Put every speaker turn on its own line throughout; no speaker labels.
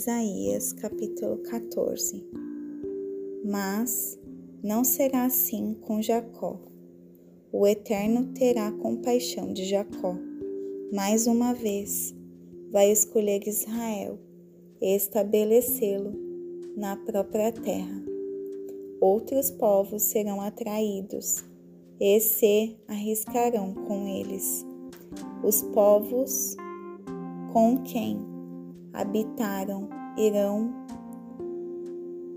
Isaías capítulo 14 Mas não será assim com Jacó. O Eterno terá compaixão de Jacó. Mais uma vez, vai escolher Israel e estabelecê-lo na própria terra. Outros povos serão atraídos e se arriscarão com eles. Os povos com quem habitaram irão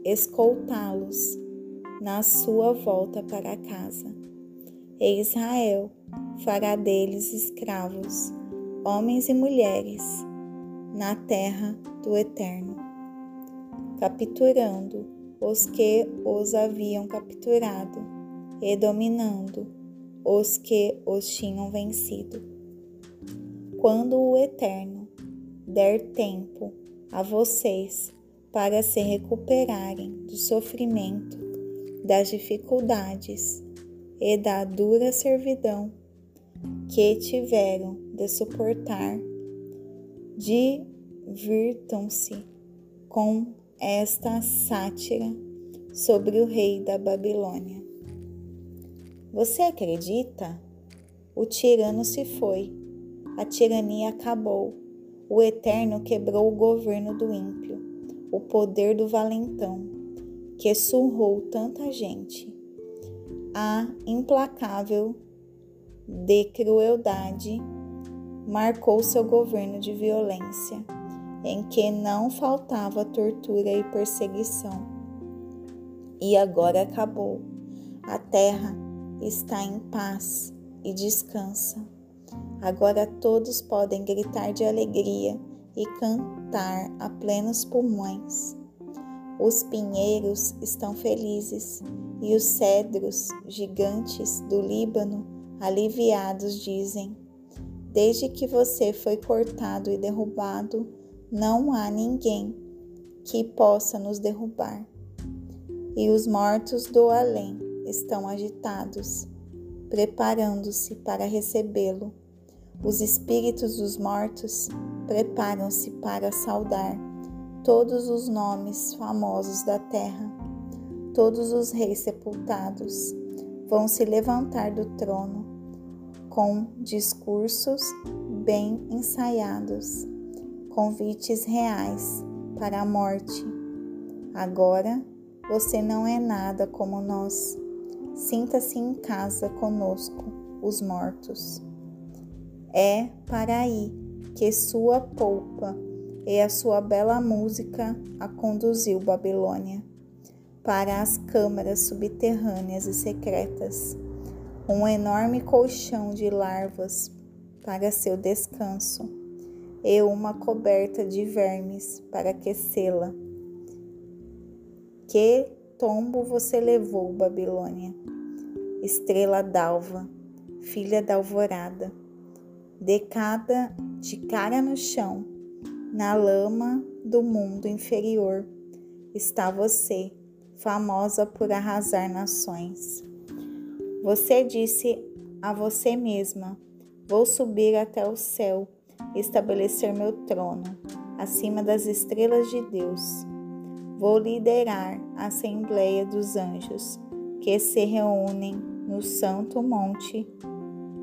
escoltá-los na sua volta para casa. E Israel fará deles escravos, homens e mulheres, na terra do Eterno, capturando os que os haviam capturado e dominando os que os tinham vencido. Quando o Eterno der tempo a vocês para se recuperarem do sofrimento, das dificuldades e da dura servidão que tiveram de suportar. Divirtam-se com esta sátira sobre o rei da Babilônia. Você acredita? O tirano se foi, a tirania acabou o Eterno quebrou o governo do ímpio, o poder do valentão, que surrou tanta gente. A implacável de crueldade marcou seu governo de violência, em que não faltava tortura e perseguição. E agora acabou. A terra está em paz e descansa. Agora todos podem gritar de alegria e cantar a plenos pulmões. Os pinheiros estão felizes e os cedros gigantes do Líbano, aliviados, dizem: Desde que você foi cortado e derrubado, não há ninguém que possa nos derrubar. E os mortos do além estão agitados, preparando-se para recebê-lo os espíritos dos mortos preparam-se para saudar todos os nomes famosos da terra. Todos os reis sepultados vão se levantar do trono com discursos bem ensaiados, convites reais para a morte. Agora você não é nada como nós. Sinta-se em casa conosco, os mortos. É para aí que sua polpa e a sua bela música a conduziu Babilônia para as câmaras subterrâneas e secretas, um enorme colchão de larvas para seu descanso e uma coberta de vermes para aquecê-la. Que tombo você levou, Babilônia, estrela d'alva, filha da alvorada? Decada de cara no chão, na lama do mundo inferior, está você, famosa por arrasar nações. Você disse a você mesma: Vou subir até o céu, estabelecer meu trono acima das estrelas de Deus. Vou liderar a assembleia dos anjos que se reúnem no santo monte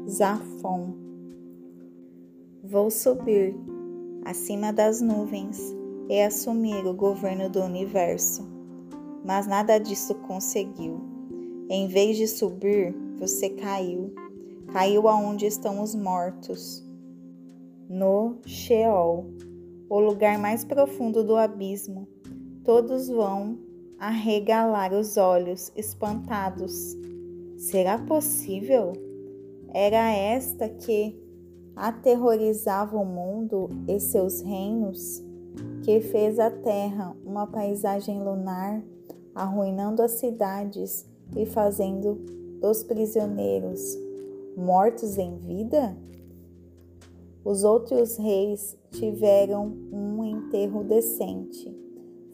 Zafon Vou subir acima das nuvens e assumir o governo do universo. Mas nada disso conseguiu. Em vez de subir, você caiu. Caiu aonde estão os mortos. No Sheol, o lugar mais profundo do abismo. Todos vão arregalar os olhos, espantados. Será possível? Era esta que aterrorizava o mundo e seus reinos, que fez a terra uma paisagem lunar, arruinando as cidades e fazendo dos prisioneiros mortos em vida? Os outros reis tiveram um enterro decente,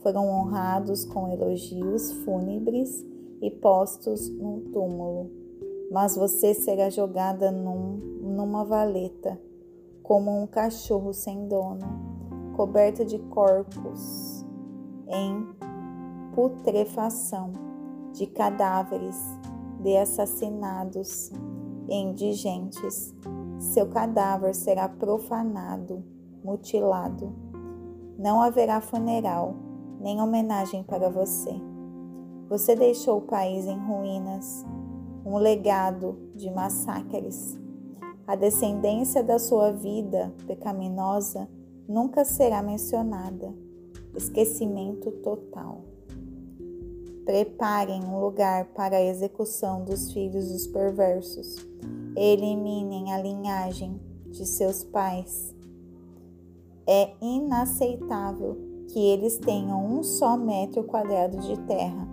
foram honrados com elogios fúnebres e postos no túmulo mas você será jogada num, numa valeta, como um cachorro sem dono, coberta de corpos em putrefação, de cadáveres de assassinados e indigentes. Seu cadáver será profanado, mutilado. Não haverá funeral, nem homenagem para você. Você deixou o país em ruínas, um legado de massacres. A descendência da sua vida pecaminosa nunca será mencionada. Esquecimento total. Preparem um lugar para a execução dos filhos dos perversos. Eliminem a linhagem de seus pais. É inaceitável que eles tenham um só metro quadrado de terra,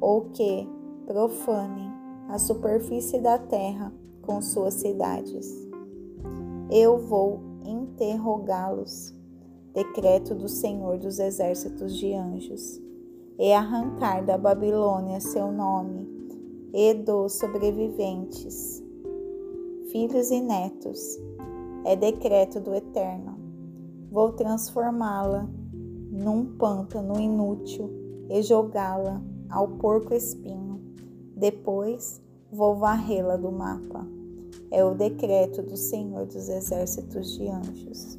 ou que profanem a superfície da terra com suas cidades. Eu vou interrogá-los. Decreto do Senhor dos Exércitos de Anjos. E arrancar da Babilônia seu nome e dos sobreviventes, filhos e netos. É decreto do Eterno. Vou transformá-la num pântano inútil e jogá-la ao porco espinho. Depois vou varrê-la do mapa é o decreto do Senhor dos Exércitos de Anjos.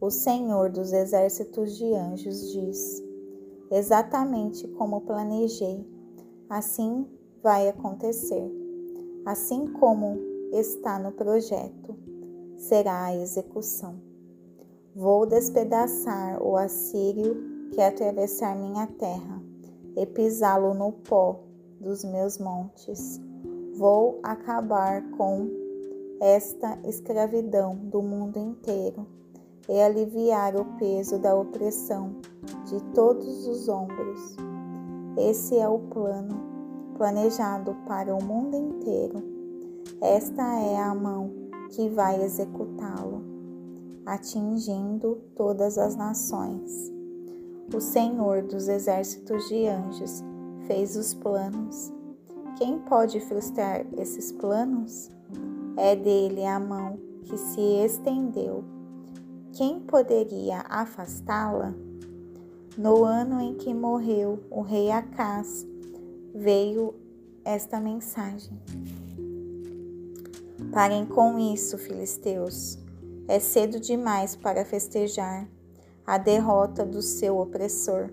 O Senhor dos Exércitos de Anjos diz: Exatamente como planejei, assim vai acontecer. Assim como está no projeto, será a execução. Vou despedaçar o assírio que atravessar minha terra e pisá-lo no pó dos meus montes Vou acabar com esta escravidão do mundo inteiro e aliviar o peso da opressão de todos os ombros. Esse é o plano planejado para o mundo inteiro. Esta é a mão que vai executá-lo, atingindo todas as nações. O Senhor dos exércitos de anjos fez os planos quem pode frustrar esses planos? É dele a mão que se estendeu. Quem poderia afastá-la? No ano em que morreu o rei Acás, veio esta mensagem. Parem com isso, filisteus. É cedo demais para festejar a derrota do seu opressor.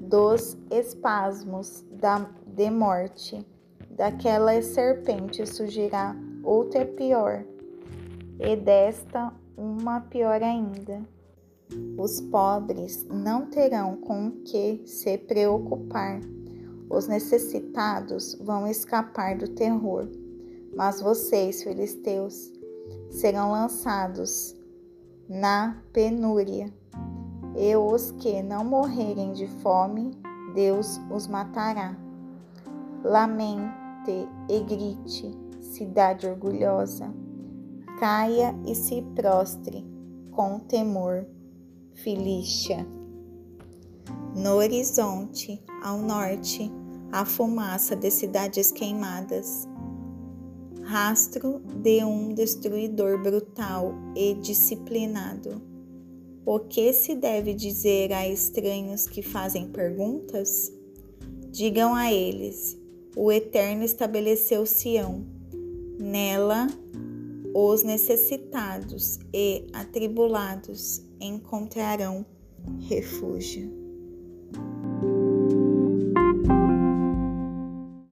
Dos espasmos da de morte. Daquela serpente surgirá outra pior, e desta uma pior ainda. Os pobres não terão com que se preocupar. Os necessitados vão escapar do terror. Mas vocês, filisteus, serão lançados na penúria. E os que não morrerem de fome, Deus os matará. Lamente e grite, cidade orgulhosa. Caia e se prostre com temor, Filícia. No horizonte, ao norte, a fumaça de cidades queimadas, rastro de um destruidor brutal e disciplinado. O que se deve dizer a estranhos que fazem perguntas? Digam a eles: o Eterno estabeleceu Sião. Nela, os necessitados e atribulados encontrarão refúgio.